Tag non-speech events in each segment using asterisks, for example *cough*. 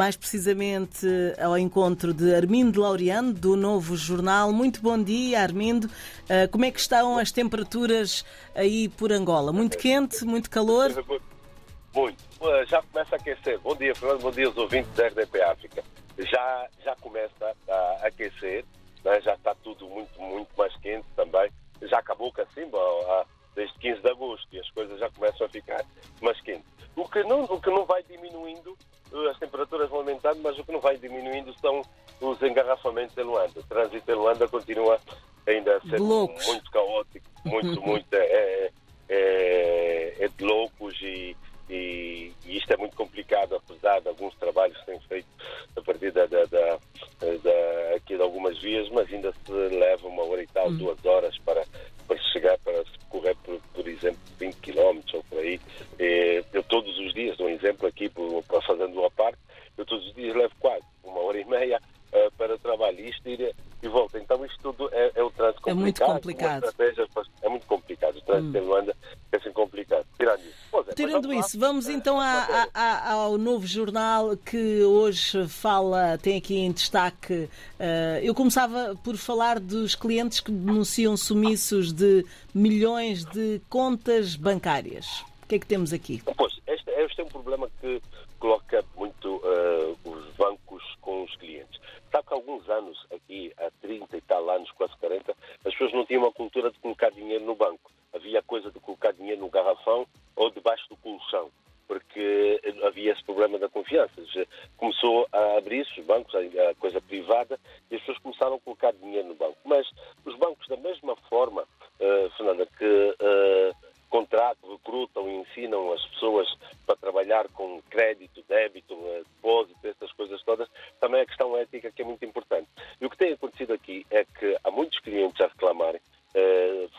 mais precisamente ao encontro de Armindo Laureano, do Novo Jornal. Muito bom dia, Armindo. Uh, como é que estão as temperaturas aí por Angola? Muito quente, muito calor? Muito. Já começa a aquecer. Bom dia, Fernando. Bom dia aos ouvintes da RDP África. Já, já começa a aquecer, né? já está tudo muito, muito mais quente também. Já acabou o cacimbo desde 15 de agosto e as coisas já começam a ficar mais quentes. O que não, o que não vai diminuindo, eh, as temperaturas vão aumentando, mas o que não vai diminuindo são os engarrafamentos em Luanda. O trânsito em Luanda continua ainda a ser muito caótico, muito, *laughs* muito é, é, é, é de loucos e, é, é o trânsito complicado. É muito complicado. É muito complicado. O trânsito hum. em Luanda é assim complicado. Tirando isso. É, Tirando isso, vamos então a, a, ao novo jornal que hoje fala, tem aqui em destaque. Uh, eu começava por falar dos clientes que denunciam sumiços de milhões de contas bancárias. O que é que temos aqui? Pois, este, este é um problema que coloca muito uh, os bancos com os clientes. Sabe que há alguns anos, aqui há 30 e uh, que uh, contratam, recrutam e ensinam as pessoas para trabalhar com crédito, débito, uh, depósito, essas coisas todas, também a questão ética que é muito importante. E o que tem acontecido aqui é que há muitos clientes a reclamarem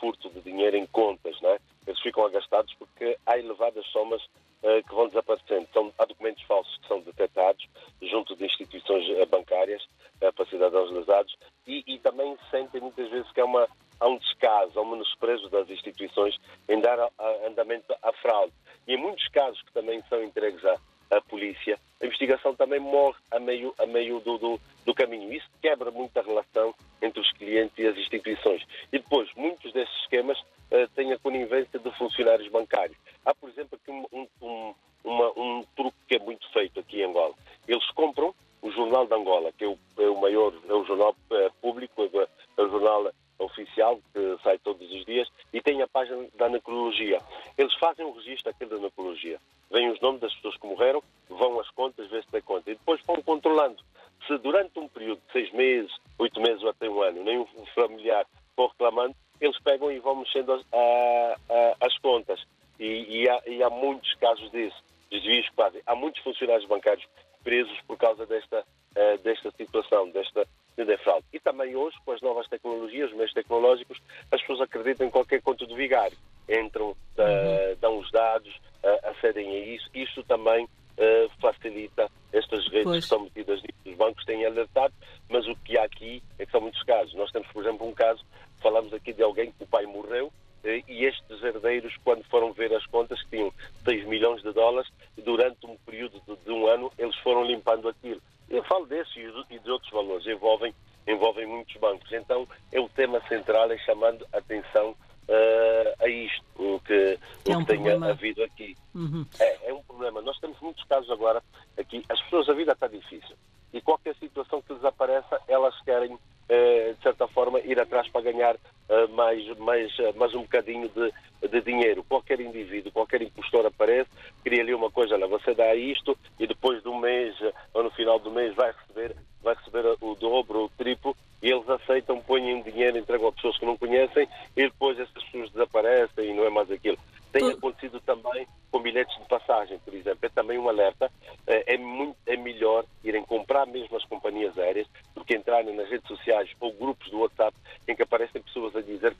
furto de dinheiro em contas, não é? eles ficam agastados porque há elevadas somas uh, que vão desaparecendo. São, há documentos falsos que são detectados junto de instituições eh, bancárias uh, para cidadãos lesados e, e, também sentem muitas vezes que há, uma, há um descaso, há um menosprezo das instituições em dar a, a andamento à fraude. E em muitos casos que também são entregues à, à polícia, a investigação também morre a meio, a meio do, do, do caminho. Isso quebra muita relação entre os clientes e as instituições. E depois, muitos desses esquemas uh, têm a conivência de funcionários bancários. Há, por exemplo, aqui um, um, uma, um truque que é muito feito aqui em Angola. Eles compram o Jornal de Angola, que é o, é o maior, é o jornal é, público, é, é o jornal oficial que sai todos os dias e tem a página da necrologia. Eles fazem um registro aqui da necrologia. Vêm os nomes das pessoas que morreram, vão às contas, vê se tem conta. E depois vão controlando. Se durante um período de seis meses, oito meses ou até um ano, nenhum familiar for reclamando, eles pegam e vão mexendo as, a, a, as contas. E, e, há, e, há, muitos casos disso, desvios quase. Há muitos funcionários bancários presos por causa desta, uh, desta situação, desta de fraude. E também hoje, com as novas tecnologias, os meios tecnológicos, as pessoas acreditam em qualquer conto de vigário. Entram, uh, dão os dados, uh, acedem a isso. Isto também uh, facilita estas redes pois. que são metidas nisso. Os bancos têm alertado, mas o que há aqui é que são muitos casos. Nós temos, por exemplo, um caso, falamos aqui de alguém que o pai morreu eh, e estes herdeiros, quando foram ver as contas, que tinham 6 milhões de dólares, durante um período de, de um ano, eles foram limpando aquilo. Eu falo desse e de outros valores, envolvem, envolvem muitos bancos. Então, é o tema central, é chamando atenção uh, a isto, o que, é um o que tenha havido aqui. Uhum. É, é um problema. Nós temos muitos casos agora aqui. As pessoas, a vida está difícil. E qualquer situação que lhes apareça, elas querem, uh, de certa forma, ir atrás para ganhar uh, mais, mais, mais um bocadinho de, de dinheiro. Qualquer indivíduo, qualquer impostor aparece, cria ali uma coisa, olha, você dá isto e depois de um mês ou no final do mês vai receber, vai receber o dobro, o triplo e eles aceitam, põem dinheiro, entregam a pessoas que não conhecem e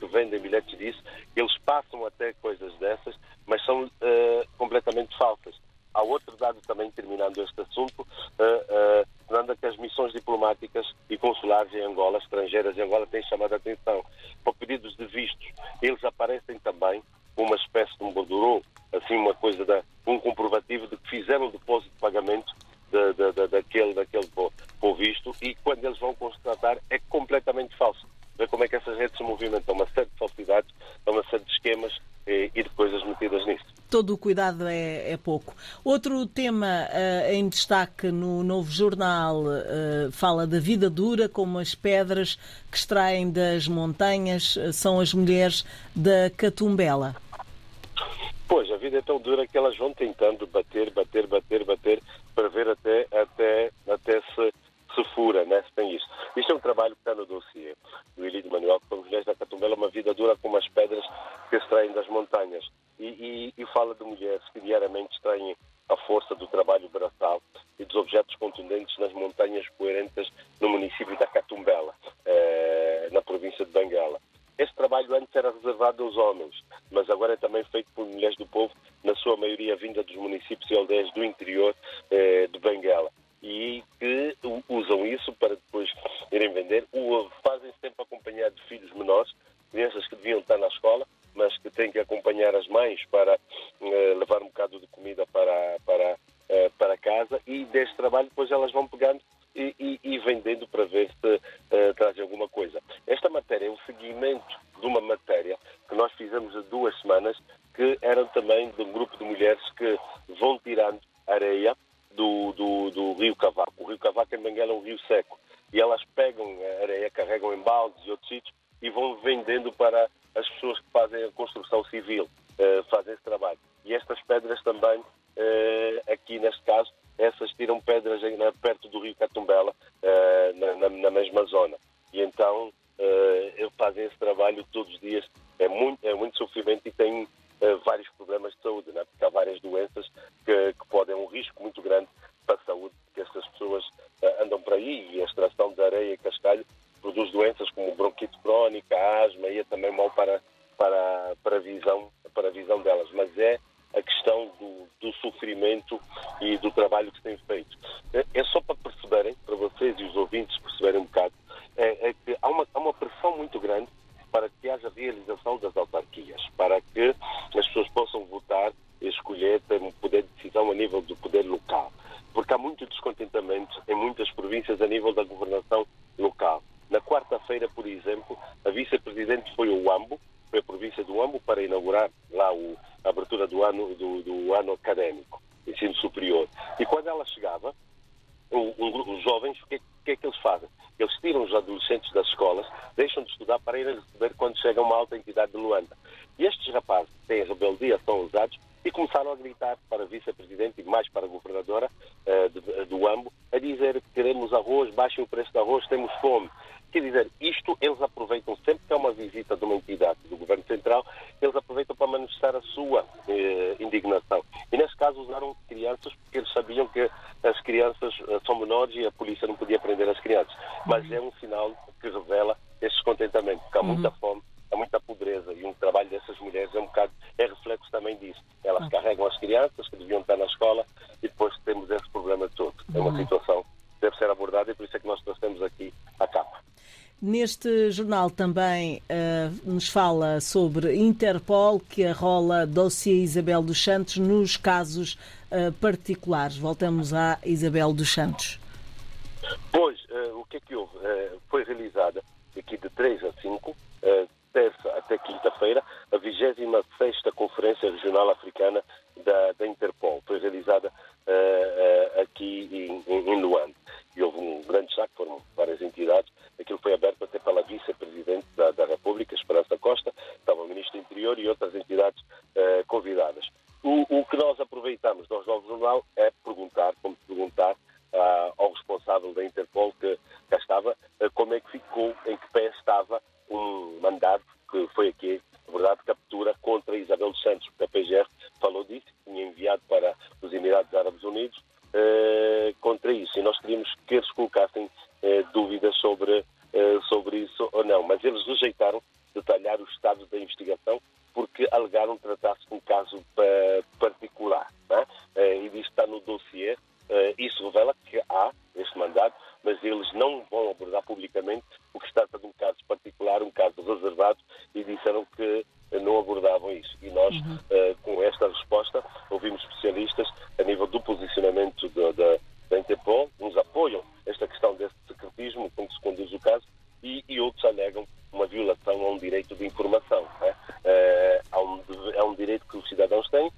que vendem bilhetes disso. Eles passam até coisas dessas, mas são uh, completamente falsas. Há outro dado também, terminando este assunto, uh, uh, que as missões diplomáticas e consulares em Angola, estrangeiras em Angola, têm chamado a atenção para pedidos de vistos. Eles aparecem também uma espécie de um borderô, assim uma coisa, da, um comprovativo de que fizeram o depósito de pagamento daquele, daquele povo visto e quando eles vão constatar é completamente falso. Vê como é que essas redes se movimentam, uma série de falsidades, uma série de esquemas e, e de coisas metidas nisso. Todo o cuidado é, é pouco. Outro tema uh, em destaque no novo jornal uh, fala da vida dura, como as pedras que extraem das montanhas uh, são as mulheres da Catumbela. Pois, a vida é tão dura que elas vão tentando bater, bater, bater, bater, para ver até, até, até se, fura, né? se tem isso. Isto é um trabalho que está no dossiê do Elidio Manuel, que para mulheres da Catumbela uma vida dura como as pedras que extraem das montanhas. E, e, e fala de mulheres que diariamente extraem a força do trabalho braçal e dos objetos contundentes nas montanhas coerentes no município da Catumbela, eh, na província de Benguela. Este trabalho antes era reservado aos homens, mas agora é também feito por mulheres do povo, na sua maioria vinda dos municípios e aldeias do interior eh, trabalho depois elas vão pegando e, e, e vendendo para ver se eh, trazem alguma coisa. Esta matéria é um seguimento de uma matéria que nós fizemos há duas semanas, que eram também de um grupo de mulheres que vão tirando areia do, do, do rio Cavaco. O rio Cavaco em Benguela é um rio seco. E elas pegam a areia, carregam em baldes e outros sítios e vão vendendo para as pessoas que fazem a construção civil, uh, fazem esse trabalho. E estas pedras também, uh, aqui neste caso, essas tiram pedras em, perto do rio Catumbela, uh, na, na, na, mesma zona. E então fazem esse trabalho todos os dias. É muito, é muito sofrimento e tem vários problemas de saúde, né? porque há várias doenças que, que podem, um risco muito grande para que haja realização das autarquias, para que as pessoas possam votar escolher, ter um poder de decisão a nível do poder local. Porque há muito descontentamento em muitas províncias a nível da governação local. Na quarta-feira, por exemplo, a vice-presidente foi ao Uambo, foi a província do Uambo, para inaugurar lá o, a abertura do ano, do, do ano académico, ensino superior. E quando ela chegava, os jovens, o que, que, é que eles fazem? Eles tiram os adolescentes das escolas, deixam de estudar para irem receber quando chega uma alta entidade de Luanda. E estes rapazes que têm rebeldia são usados e começaram a gritar para a vice-presidente e mais para a governadora uh, de, do AMBO, a dizer que queremos arroz, baixem o preço do arroz, temos fome. Quer dizer, isto eles aproveitam sempre que há uma visita de uma entidade do Governo Central, eles aproveitam para manifestar a sua eh, indignação. E neste caso usaram crianças porque eles sabiam que as crianças eh, são menores e a polícia não podia prender as crianças. Mas é um sinal que revela esse descontentamento, porque há muita uhum. fome, há muita pobreza e um trabalho dessas mulheres é um bocado, é reflexo também disso. Elas uhum. carregam as crianças que deviam estar na escola e depois temos esse problema todo. É uma uhum. situação que deve ser abordada e por isso é que nós trouxemos aqui a capa. Neste jornal também uh, nos fala sobre Interpol, que arrola dossiê Isabel dos Santos nos casos uh, particulares. Voltamos à Isabel dos Santos. Pois, uh, o que é que houve? foi realizada aqui de 3 a 5, terça até quinta-feira, a 26 Conferência Regional Africana da, da Interpol. Foi realizada aqui em, em Luanda. E houve um grande destaque, foram várias entidades Aquilo foi aberto até pela vice-presidente da, da, República, Esperança Costa, estava o Ministro do Interior e outras entidades uh, convidadas. O, o, que nós aproveitamos nós Novo Jornal é perguntar, como perguntar uh, ao responsável da Interpol que cá estava, uh, como é que ficou, em que pé estava um mandato que foi aqui, na verdade, captura contra Isabel dos Santos, porque a PGR falou disso, tinha enviado para os Emirados Árabes Unidos uh, contra isso. E nós queríamos que eles colocassem uh, dúvidas sobre, uh, sobre isso ou não. Mas eles rejeitaram detalhar o estado da investigação porque alegaram tratar-se de um caso particular. É? violação a um direito de informação. Né? É, eh, um, é um direito que os cidadãos têm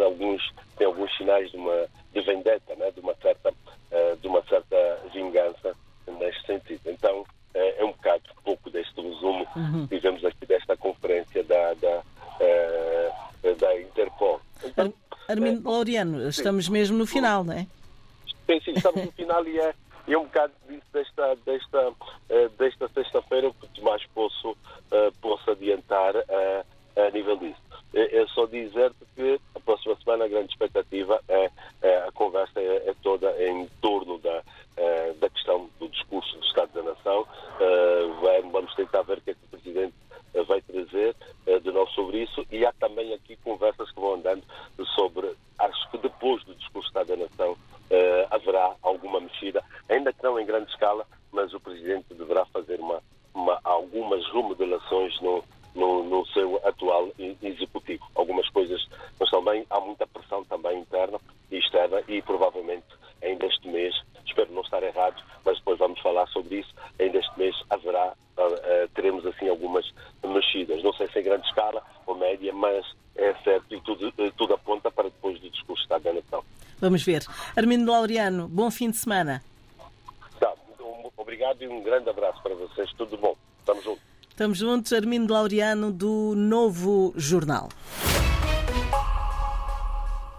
alguns têm alguns sinais de uma de vendetta, né? de uma certa eh, de uma certa vingança neste sentido. Então eh, é um bocado pouco deste resumo uhum. que tivemos aqui desta conferência da da, eh, da Interpol. Então, Armindo é, Laureano, estamos sim. mesmo no final, não é? Sim, sim, estamos no final e é, é um bocado disso desta desta Vamos ver. Armindo Laureano, bom fim de semana. Tá, obrigado e um grande abraço para vocês. Tudo bom. Estamos juntos. Estamos juntos, Armindo Laureano, do Novo Jornal.